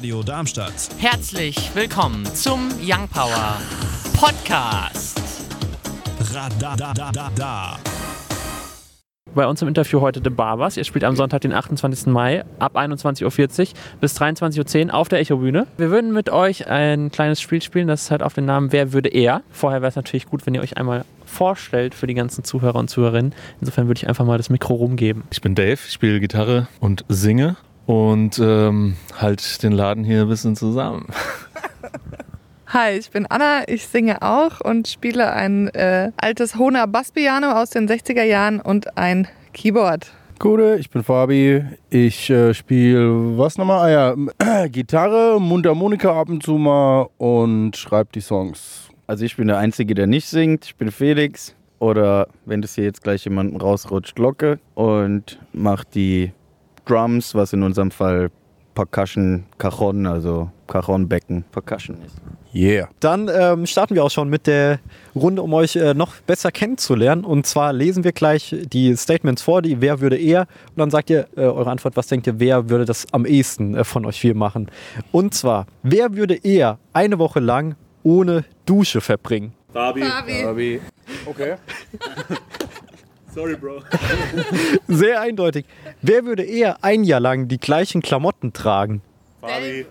Radio Darmstadt. Herzlich willkommen zum Young Power Podcast. Radadadada. Bei uns im Interview heute The Barbers. Ihr spielt am Sonntag, den 28. Mai ab 21.40 Uhr bis 23.10 Uhr auf der Echobühne. Wir würden mit euch ein kleines Spiel spielen, das hat auf den Namen Wer würde er? Vorher wäre es natürlich gut, wenn ihr euch einmal vorstellt für die ganzen Zuhörer und Zuhörerinnen. Insofern würde ich einfach mal das Mikro rumgeben. Ich bin Dave, ich spiele Gitarre und singe und ähm, halt den Laden hier ein bisschen zusammen. Hi, ich bin Anna, ich singe auch und spiele ein äh, altes Hohner Basspiano aus den 60er Jahren und ein Keyboard. Gute, ich bin Fabi. Ich äh, spiele was nochmal? Ah ja, Gitarre, Mundharmonika ab und zu mal und schreibe die Songs. Also ich bin der Einzige, der nicht singt. Ich bin Felix. Oder wenn das hier jetzt gleich jemandem rausrutscht, Glocke. Und macht die Drums, was in unserem Fall Percussion, Cajon, also Cajonbecken, Percussion ist. Yeah. Dann ähm, starten wir auch schon mit der Runde, um euch äh, noch besser kennenzulernen. Und zwar lesen wir gleich die Statements vor, die wer würde eher. Und dann sagt ihr äh, eure Antwort, was denkt ihr, wer würde das am ehesten äh, von euch vier machen. Und zwar, wer würde eher eine Woche lang ohne Dusche verbringen? Fabi. Fabi. Okay. Sorry, Bro. Sehr eindeutig. Wer würde eher ein Jahr lang die gleichen Klamotten tragen? Fabi.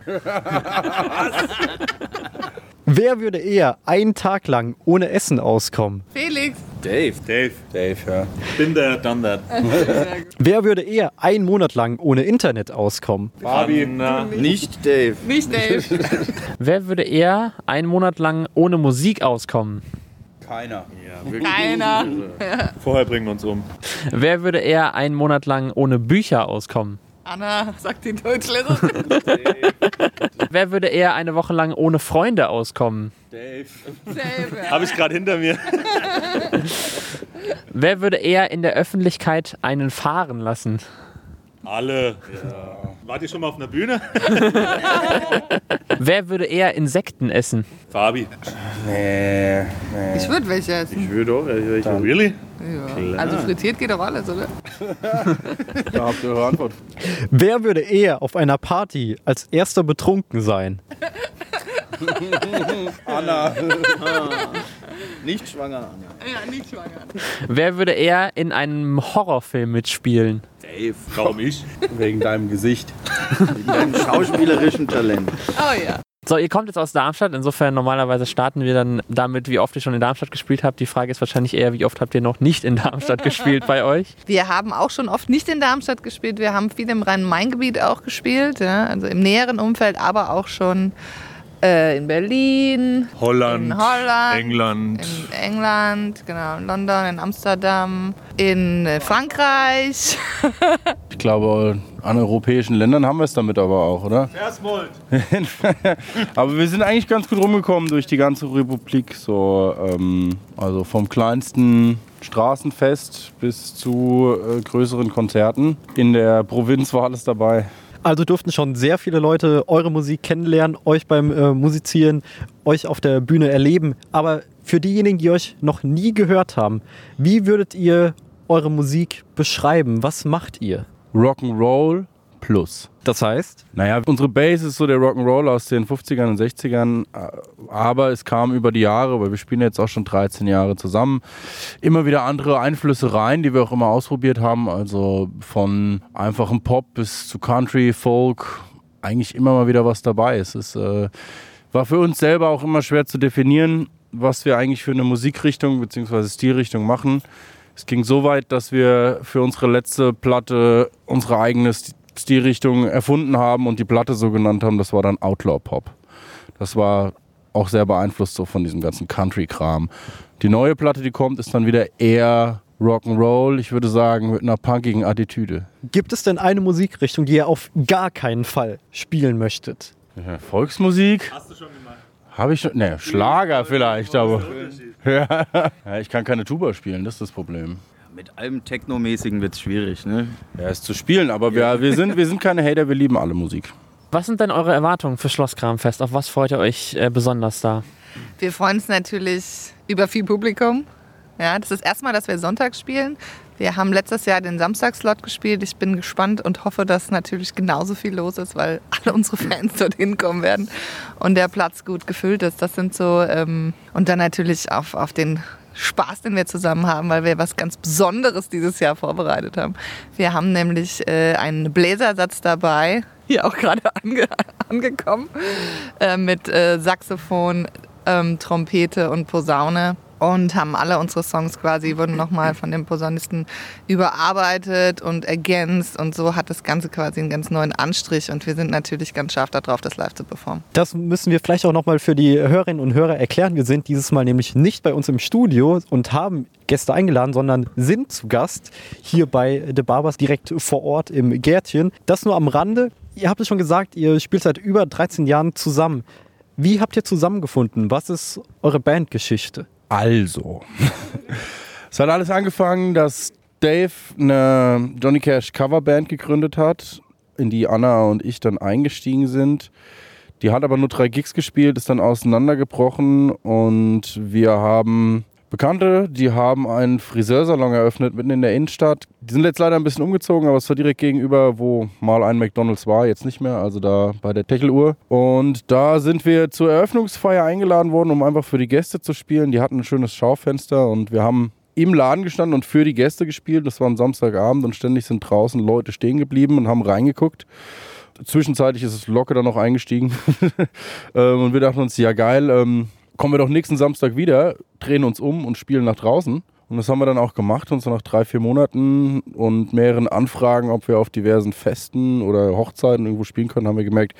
Wer würde eher einen Tag lang ohne Essen auskommen? Felix. Dave. Dave. Dave, ja. Bin there, done that. Wer würde eher einen Monat lang ohne Internet auskommen? Fabi. Na, Nicht Dave. Nicht Dave. Wer würde eher einen Monat lang ohne Musik auskommen? Keiner. Keiner. vorher bringen wir uns um. Wer würde eher einen Monat lang ohne Bücher auskommen? Anna, sagt die Deutschlehrerin. Wer würde eher eine Woche lang ohne Freunde auskommen? Dave. ja. Habe ich gerade hinter mir. Wer würde eher in der Öffentlichkeit einen fahren lassen? Alle. Wart ihr schon mal auf einer Bühne? Wer würde eher Insekten essen? Fabi. Nee, nee. Ich würde welche essen. Ich würde auch. Ich Really? Ja. Also frittiert geht doch alles, oder? Da habt ihr eure Antwort. Wer würde eher auf einer Party als erster betrunken sein? Anna. Nicht schwanger, Anna. Ja, nicht schwanger. Wer würde eher in einem Horrorfilm mitspielen? Dave. Warum ich? Wegen deinem Gesicht. Wegen deinem schauspielerischen Talent. Oh ja. So, ihr kommt jetzt aus Darmstadt, insofern normalerweise starten wir dann damit, wie oft ihr schon in Darmstadt gespielt habt. Die Frage ist wahrscheinlich eher, wie oft habt ihr noch nicht in Darmstadt gespielt bei euch? Wir haben auch schon oft nicht in Darmstadt gespielt. Wir haben viel im Rhein-Main-Gebiet auch gespielt, ja? also im näheren Umfeld, aber auch schon äh, in Berlin, Holland. in Holland, England. in England, genau, in London, in Amsterdam, in äh, Frankreich. Ich glaube, an europäischen Ländern haben wir es damit aber auch, oder? Versmold. aber wir sind eigentlich ganz gut rumgekommen durch die ganze Republik. So, ähm, also vom kleinsten Straßenfest bis zu äh, größeren Konzerten. In der Provinz war alles dabei. Also durften schon sehr viele Leute eure Musik kennenlernen, euch beim äh, Musizieren, euch auf der Bühne erleben. Aber für diejenigen, die euch noch nie gehört haben, wie würdet ihr eure Musik beschreiben? Was macht ihr? Rock'n'Roll plus. Das heißt, Naja, unsere Base ist so der Rock'n'Roll aus den 50ern und 60ern, äh, aber es kam über die Jahre, weil wir spielen jetzt auch schon 13 Jahre zusammen, immer wieder andere Einflüsse rein, die wir auch immer ausprobiert haben, also von einfachem Pop bis zu Country, Folk, eigentlich immer mal wieder was dabei. Es ist, äh, war für uns selber auch immer schwer zu definieren, was wir eigentlich für eine Musikrichtung bzw. Stilrichtung machen. Es ging so weit, dass wir für unsere letzte Platte unsere eigene Stilrichtung erfunden haben und die Platte so genannt haben. Das war dann Outlaw Pop. Das war auch sehr beeinflusst so von diesem ganzen Country-Kram. Die neue Platte, die kommt, ist dann wieder eher Rock'n'Roll, ich würde sagen, mit einer punkigen Attitüde. gibt es denn eine Musikrichtung, die ihr auf gar keinen Fall spielen möchtet? Ja, Volksmusik? Hast du schon gemacht? Habe ich schon. Ne, Schlager vielleicht, aber. Ja. ja, ich kann keine Tuba spielen, das ist das Problem. Mit allem Technomäßigen wird es schwierig, ne? Ja, ist zu spielen, aber wir, wir, sind, wir sind keine Hater, wir lieben alle Musik. Was sind denn eure Erwartungen für Schlosskramfest? Auf was freut ihr euch äh, besonders da? Wir freuen uns natürlich über viel Publikum. Ja, das ist das erste Mal, dass wir sonntags spielen. Wir haben letztes Jahr den Samstagslot gespielt. Ich bin gespannt und hoffe, dass natürlich genauso viel los ist, weil alle unsere Fans dorthin kommen werden und der Platz gut gefüllt ist. Das sind so, ähm, und dann natürlich auf, auf den Spaß, den wir zusammen haben, weil wir was ganz Besonderes dieses Jahr vorbereitet haben. Wir haben nämlich äh, einen Bläsersatz dabei, hier auch gerade ange angekommen, äh, mit äh, Saxophon, ähm, Trompete und Posaune und haben alle unsere Songs quasi, wurden nochmal von dem Posaunisten überarbeitet und ergänzt und so hat das Ganze quasi einen ganz neuen Anstrich und wir sind natürlich ganz scharf darauf, das live zu performen. Das müssen wir vielleicht auch nochmal für die Hörerinnen und Hörer erklären. Wir sind dieses Mal nämlich nicht bei uns im Studio und haben Gäste eingeladen, sondern sind zu Gast hier bei The Barbers direkt vor Ort im Gärtchen. Das nur am Rande. Ihr habt es schon gesagt, ihr spielt seit über 13 Jahren zusammen. Wie habt ihr zusammengefunden? Was ist eure Bandgeschichte? Also, es hat alles angefangen, dass Dave eine Johnny Cash Coverband gegründet hat, in die Anna und ich dann eingestiegen sind. Die hat aber nur drei Gigs gespielt, ist dann auseinandergebrochen und wir haben Bekannte, die haben einen Friseursalon eröffnet mitten in der Innenstadt. Die sind jetzt leider ein bisschen umgezogen, aber es war direkt gegenüber, wo mal ein McDonalds war, jetzt nicht mehr, also da bei der Techeluhr. Und da sind wir zur Eröffnungsfeier eingeladen worden, um einfach für die Gäste zu spielen. Die hatten ein schönes Schaufenster und wir haben im Laden gestanden und für die Gäste gespielt. Das war am Samstagabend und ständig sind draußen Leute stehen geblieben und haben reingeguckt. Zwischenzeitlich ist es locker dann noch eingestiegen. Ähm, und wir dachten uns, ja geil, ähm, kommen wir doch nächsten Samstag wieder, drehen uns um und spielen nach draußen. Und das haben wir dann auch gemacht und so nach drei, vier Monaten und mehreren Anfragen, ob wir auf diversen Festen oder Hochzeiten irgendwo spielen können, haben wir gemerkt,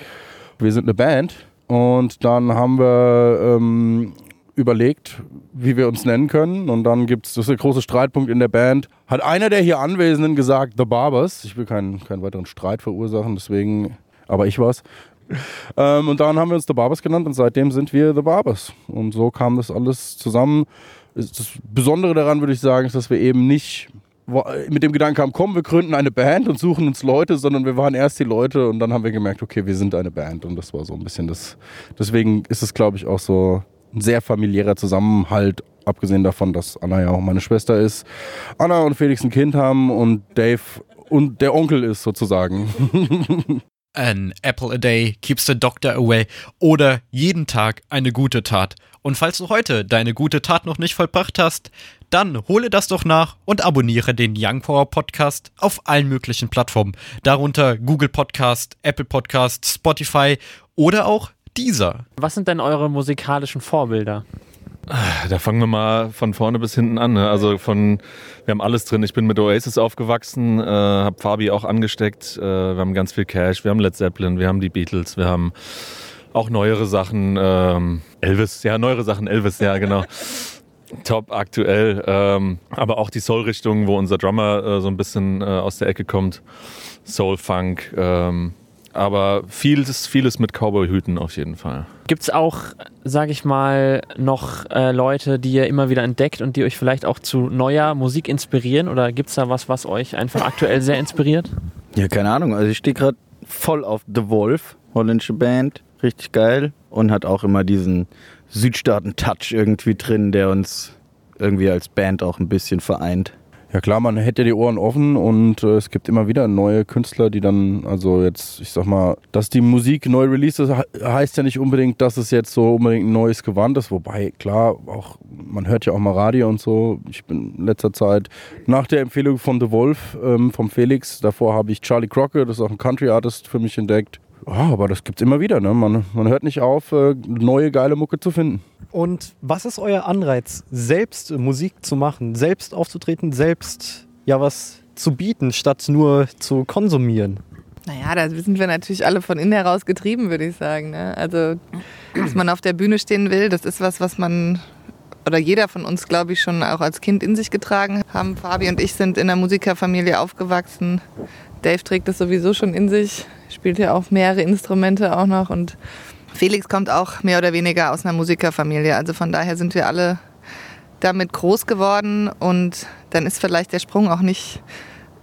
wir sind eine Band. Und dann haben wir ähm, überlegt, wie wir uns nennen können. Und dann gibt es, das ist der große Streitpunkt in der Band, hat einer der hier Anwesenden gesagt, The Barbers. Ich will keinen, keinen weiteren Streit verursachen, deswegen, aber ich war's. Ähm, und dann haben wir uns The Barbers genannt und seitdem sind wir The Barbers. Und so kam das alles zusammen. Das Besondere daran würde ich sagen, ist, dass wir eben nicht mit dem Gedanken haben, komm, wir gründen eine Band und suchen uns Leute, sondern wir waren erst die Leute und dann haben wir gemerkt, okay, wir sind eine Band und das war so ein bisschen das. Deswegen ist es, glaube ich, auch so ein sehr familiärer Zusammenhalt, abgesehen davon, dass Anna ja auch meine Schwester ist. Anna und Felix ein Kind haben und Dave und der Onkel ist sozusagen. An apple a day keeps the doctor away oder jeden Tag eine gute Tat. Und falls du heute deine gute Tat noch nicht vollbracht hast, dann hole das doch nach und abonniere den Young Power Podcast auf allen möglichen Plattformen, darunter Google Podcast, Apple Podcast, Spotify oder auch dieser. Was sind denn eure musikalischen Vorbilder? Da fangen wir mal von vorne bis hinten an. Ne? Also von, wir haben alles drin. Ich bin mit Oasis aufgewachsen, äh, habe Fabi auch angesteckt. Äh, wir haben ganz viel Cash, wir haben Led Zeppelin, wir haben die Beatles, wir haben auch neuere Sachen. Ähm, Elvis, ja, neuere Sachen, Elvis, ja, genau. Top aktuell. Ähm, aber auch die Soul-Richtung, wo unser Drummer äh, so ein bisschen äh, aus der Ecke kommt. Soul, Funk. Ähm, aber vieles, vieles mit Cowboy-Hüten auf jeden Fall. Gibt es auch, sage ich mal, noch äh, Leute, die ihr immer wieder entdeckt und die euch vielleicht auch zu neuer Musik inspirieren? Oder gibt es da was, was euch einfach aktuell sehr inspiriert? Ja, keine Ahnung. Also ich stehe gerade voll auf The Wolf, holländische Band. Richtig geil. Und hat auch immer diesen Südstaaten-Touch irgendwie drin, der uns irgendwie als Band auch ein bisschen vereint. Ja klar, man hätte die Ohren offen und äh, es gibt immer wieder neue Künstler, die dann, also jetzt, ich sag mal, dass die Musik neu released ist, heißt ja nicht unbedingt, dass es jetzt so unbedingt ein neues Gewand ist. Wobei, klar, auch man hört ja auch mal Radio und so. Ich bin in letzter Zeit nach der Empfehlung von The Wolf, ähm, vom Felix, davor habe ich Charlie Crockett, das ist auch ein Country-Artist für mich entdeckt. Ja, aber das gibt's immer wieder. Ne? Man, man hört nicht auf, äh, neue geile Mucke zu finden. Und was ist euer Anreiz, selbst Musik zu machen, selbst aufzutreten, selbst ja was zu bieten, statt nur zu konsumieren? Naja, da sind wir natürlich alle von innen heraus getrieben, würde ich sagen. Ne? Also, dass man auf der Bühne stehen will, das ist was, was man oder jeder von uns, glaube ich, schon auch als Kind in sich getragen haben. Fabi und ich sind in einer Musikerfamilie aufgewachsen. Dave trägt das sowieso schon in sich, spielt ja auch mehrere Instrumente auch noch und Felix kommt auch mehr oder weniger aus einer Musikerfamilie. Also von daher sind wir alle damit groß geworden und dann ist vielleicht der Sprung auch nicht,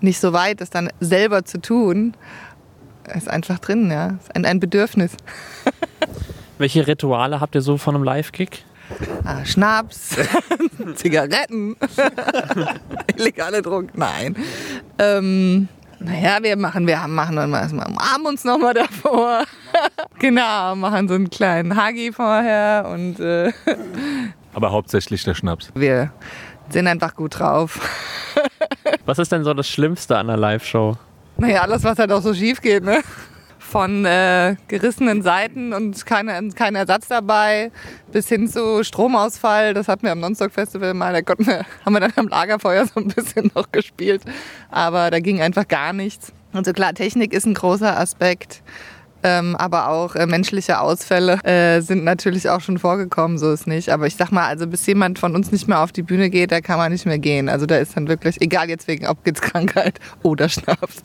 nicht so weit, das dann selber zu tun. Ist einfach drin, ja. Ist ein, ein Bedürfnis. Welche Rituale habt ihr so von einem Live-Gig? Ah, Schnaps, Zigaretten, illegale Drogen, nein. Ähm, naja, wir machen, wir machen dann mal, umarmen uns nochmal davor. genau, machen so einen kleinen Hagi vorher und äh, Aber hauptsächlich der Schnaps. wir sind einfach gut drauf. Was ist denn so das Schlimmste an der Live-Show? Naja, alles, was halt auch so schief geht, ne? Von äh, gerissenen Seiten und keine, kein Ersatz dabei, bis hin zu Stromausfall. Das hatten wir am Nonstock Festival mal. Da konnten wir, haben wir dann am Lagerfeuer so ein bisschen noch gespielt. Aber da ging einfach gar nichts. Und so klar, Technik ist ein großer Aspekt. Ähm, aber auch äh, menschliche Ausfälle äh, sind natürlich auch schon vorgekommen, so ist nicht. Aber ich sag mal, also bis jemand von uns nicht mehr auf die Bühne geht, da kann man nicht mehr gehen. Also da ist dann wirklich, egal jetzt wegen Abgitskrankheit oder Schnaps.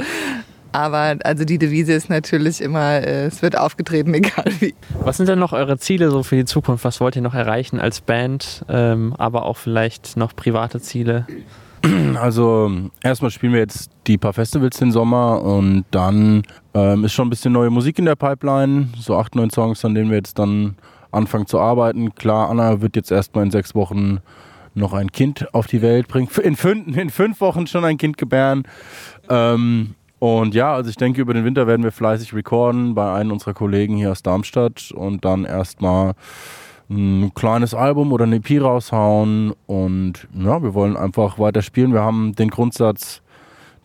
Aber also die Devise ist natürlich immer, äh, es wird aufgetreten, egal wie. Was sind denn noch eure Ziele so für die Zukunft? Was wollt ihr noch erreichen als Band, ähm, aber auch vielleicht noch private Ziele? Also erstmal spielen wir jetzt die paar Festivals den Sommer und dann ähm, ist schon ein bisschen neue Musik in der Pipeline. So acht, neun Songs, an denen wir jetzt dann anfangen zu arbeiten. Klar, Anna wird jetzt erstmal in sechs Wochen noch ein Kind auf die Welt bringen. In fünf, in fünf Wochen schon ein Kind gebären. Ähm, und ja, also ich denke, über den Winter werden wir fleißig recorden bei einem unserer Kollegen hier aus Darmstadt und dann erstmal ein kleines Album oder eine EP raushauen. Und ja, wir wollen einfach weiter spielen. Wir haben den Grundsatz,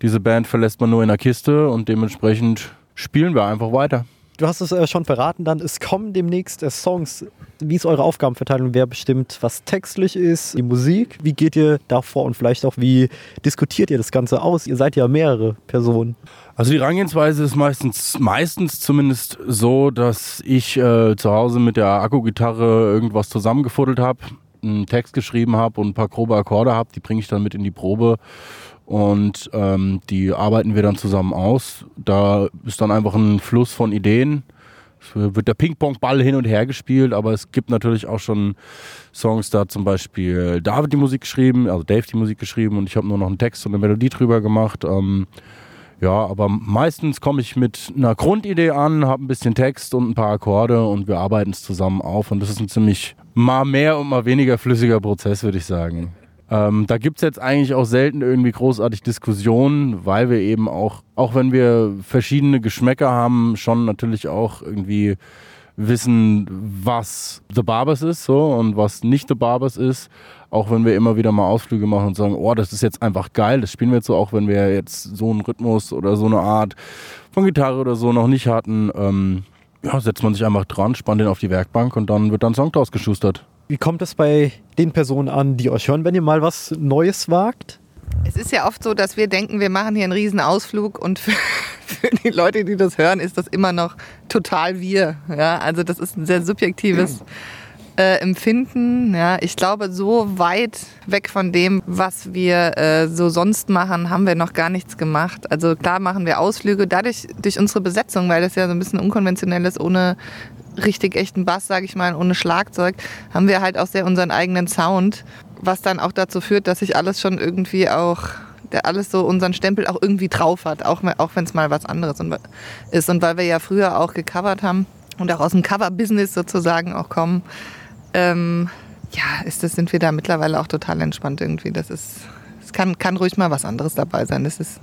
diese Band verlässt man nur in der Kiste und dementsprechend spielen wir einfach weiter. Du hast es äh, schon verraten, dann es kommen demnächst äh, Songs. Wie ist eure Aufgabenverteilung? Wer bestimmt, was textlich ist, die Musik? Wie geht ihr da vor und vielleicht auch, wie diskutiert ihr das Ganze aus? Ihr seid ja mehrere Personen. Also die Herangehensweise ist meistens, meistens zumindest so, dass ich äh, zu Hause mit der Akkugitarre irgendwas zusammengefuddelt habe, einen Text geschrieben habe und ein paar grobe Akkorde habe. Die bringe ich dann mit in die Probe und ähm, die arbeiten wir dann zusammen aus. Da ist dann einfach ein Fluss von Ideen. Es wird der Ping-Pong-Ball hin und her gespielt, aber es gibt natürlich auch schon Songs, da zum Beispiel David die Musik geschrieben, also Dave die Musik geschrieben und ich habe nur noch einen Text und eine Melodie drüber gemacht. Ähm, ja, aber meistens komme ich mit einer Grundidee an, habe ein bisschen Text und ein paar Akkorde und wir arbeiten es zusammen auf. Und das ist ein ziemlich mal mehr und mal weniger flüssiger Prozess, würde ich sagen. Ähm, da gibt es jetzt eigentlich auch selten irgendwie großartig Diskussionen, weil wir eben auch, auch wenn wir verschiedene Geschmäcker haben, schon natürlich auch irgendwie wissen, was The Barbers ist so und was nicht The Barbers ist. Auch wenn wir immer wieder mal Ausflüge machen und sagen, oh, das ist jetzt einfach geil, das spielen wir jetzt so, auch wenn wir jetzt so einen Rhythmus oder so eine Art von Gitarre oder so noch nicht hatten. Ähm, ja, setzt man sich einfach dran, spannt den auf die Werkbank und dann wird dann ein Song draus geschustert. Wie kommt es bei den Personen an, die euch hören, wenn ihr mal was Neues wagt? Es ist ja oft so, dass wir denken, wir machen hier einen riesen Ausflug und für, für die Leute, die das hören, ist das immer noch total wir. Ja, also das ist ein sehr subjektives äh, Empfinden. Ja, ich glaube, so weit weg von dem, was wir äh, so sonst machen, haben wir noch gar nichts gemacht. Also klar machen wir Ausflüge, dadurch durch unsere Besetzung, weil das ja so ein bisschen unkonventionell ist, ohne richtig echten Bass, sage ich mal, ohne Schlagzeug, haben wir halt auch sehr unseren eigenen Sound, was dann auch dazu führt, dass sich alles schon irgendwie auch der alles so unseren Stempel auch irgendwie drauf hat, auch, auch wenn es mal was anderes ist. Und weil wir ja früher auch gecovert haben und auch aus dem Cover-Business sozusagen auch kommen, ähm, ja, ist das, sind wir da mittlerweile auch total entspannt irgendwie. Das ist, es kann, kann ruhig mal was anderes dabei sein. Das ist,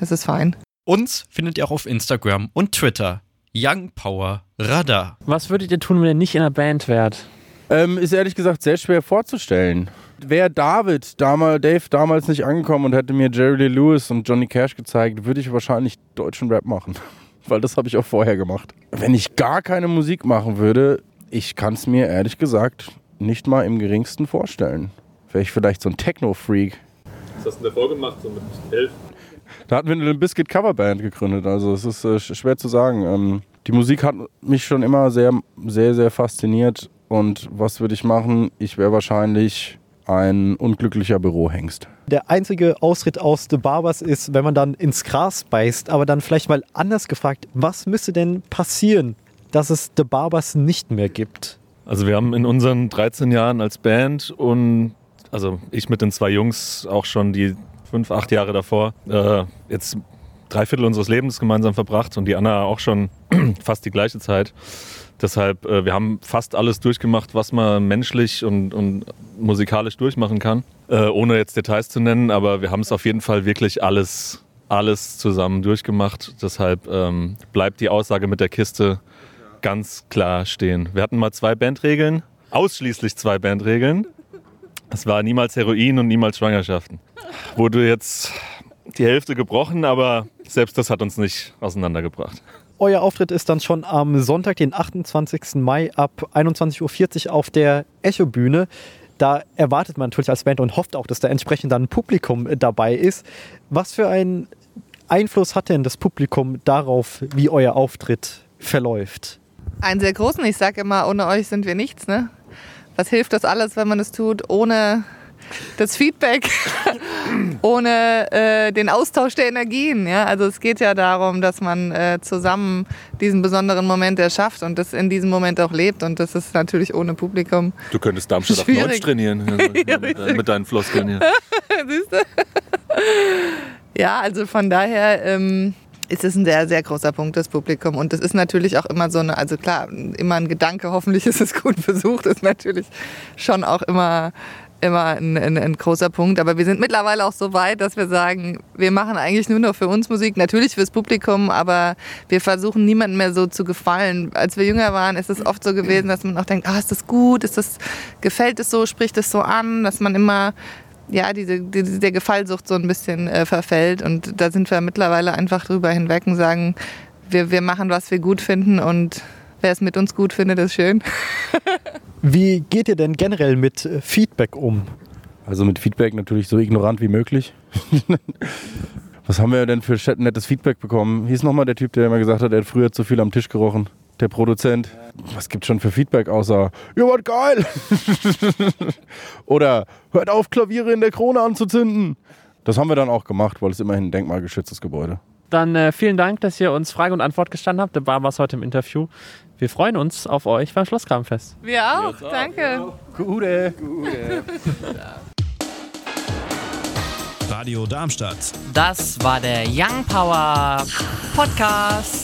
das ist fein. Uns findet ihr auch auf Instagram und Twitter. Young Power Radar. Was würdet ihr tun, wenn ihr nicht in einer Band wärt? Ähm, ist ehrlich gesagt sehr schwer vorzustellen. Wäre David, damals, Dave, damals nicht angekommen und hätte mir Jerry Lee Lewis und Johnny Cash gezeigt, würde ich wahrscheinlich deutschen Rap machen. Weil das habe ich auch vorher gemacht. Wenn ich gar keine Musik machen würde, ich kann es mir ehrlich gesagt nicht mal im geringsten vorstellen. Wäre ich vielleicht so ein Techno-Freak. Was hast du denn davor gemacht, so mit elf? Da hatten wir eine Biscuit Coverband gegründet. Also es ist äh, schwer zu sagen. Ähm, die Musik hat mich schon immer sehr, sehr, sehr fasziniert. Und was würde ich machen? Ich wäre wahrscheinlich ein unglücklicher Bürohengst. Der einzige Ausritt aus The Barbers ist, wenn man dann ins Gras beißt, aber dann vielleicht mal anders gefragt, was müsste denn passieren, dass es The Barbers nicht mehr gibt? Also wir haben in unseren 13 Jahren als Band und also ich mit den zwei Jungs auch schon die fünf, acht Jahre davor, äh, jetzt drei Viertel unseres Lebens gemeinsam verbracht und die Anna auch schon fast die gleiche Zeit. Deshalb, äh, wir haben fast alles durchgemacht, was man menschlich und, und musikalisch durchmachen kann. Äh, ohne jetzt Details zu nennen, aber wir haben es auf jeden Fall wirklich alles, alles zusammen durchgemacht. Deshalb ähm, bleibt die Aussage mit der Kiste ganz klar stehen. Wir hatten mal zwei Bandregeln, ausschließlich zwei Bandregeln. Es war niemals Heroin und niemals Schwangerschaften. Wurde jetzt die Hälfte gebrochen, aber selbst das hat uns nicht auseinandergebracht. Euer Auftritt ist dann schon am Sonntag, den 28. Mai ab 21.40 Uhr auf der Echo-Bühne. Da erwartet man natürlich als Band und hofft auch, dass da entsprechend dann ein Publikum dabei ist. Was für einen Einfluss hat denn das Publikum darauf, wie euer Auftritt verläuft? Einen sehr großen. Ich sage immer, ohne euch sind wir nichts. Ne? Was hilft das alles, wenn man es tut, ohne das Feedback, ohne äh, den Austausch der Energien. Ja? Also es geht ja darum, dass man äh, zusammen diesen besonderen Moment erschafft und das in diesem Moment auch lebt. Und das ist natürlich ohne Publikum. Du könntest Darmstadt auf Schwierig. Deutsch trainieren. Ja, mit, mit deinen Floskeln hier. Ja, also von daher ähm, ist es ein sehr, sehr großer Punkt, das Publikum. Und das ist natürlich auch immer so eine, also klar, immer ein Gedanke, hoffentlich ist es gut besucht, ist natürlich schon auch immer immer ein, ein, ein großer Punkt. Aber wir sind mittlerweile auch so weit, dass wir sagen, wir machen eigentlich nur noch für uns Musik, natürlich fürs Publikum, aber wir versuchen niemandem mehr so zu gefallen. Als wir jünger waren, ist es oft so gewesen, dass man auch denkt, ah, ist das gut, ist das, gefällt es so, spricht es so an, dass man immer ja, diese, diese, der Gefallsucht so ein bisschen äh, verfällt. Und da sind wir mittlerweile einfach drüber hinweg und sagen, wir, wir machen, was wir gut finden und wer es mit uns gut findet, ist schön. Wie geht ihr denn generell mit äh, Feedback um? Also mit Feedback natürlich so ignorant wie möglich. Was haben wir denn für nettes Feedback bekommen? Hieß nochmal der Typ, der immer gesagt hat, er hat früher zu viel am Tisch gerochen. Der Produzent. Was gibt's schon für Feedback außer, ihr wart geil! Oder hört auf, Klaviere in der Krone anzuzünden! Das haben wir dann auch gemacht, weil es immerhin ein denkmalgeschütztes Gebäude. Dann äh, vielen Dank, dass ihr uns Frage und Antwort gestanden habt. Bar war heute im Interview. Wir freuen uns auf euch beim Schlossgrabenfest. Wir auch, danke. Gute! Radio Darmstadt. Das war der Young Power Podcast.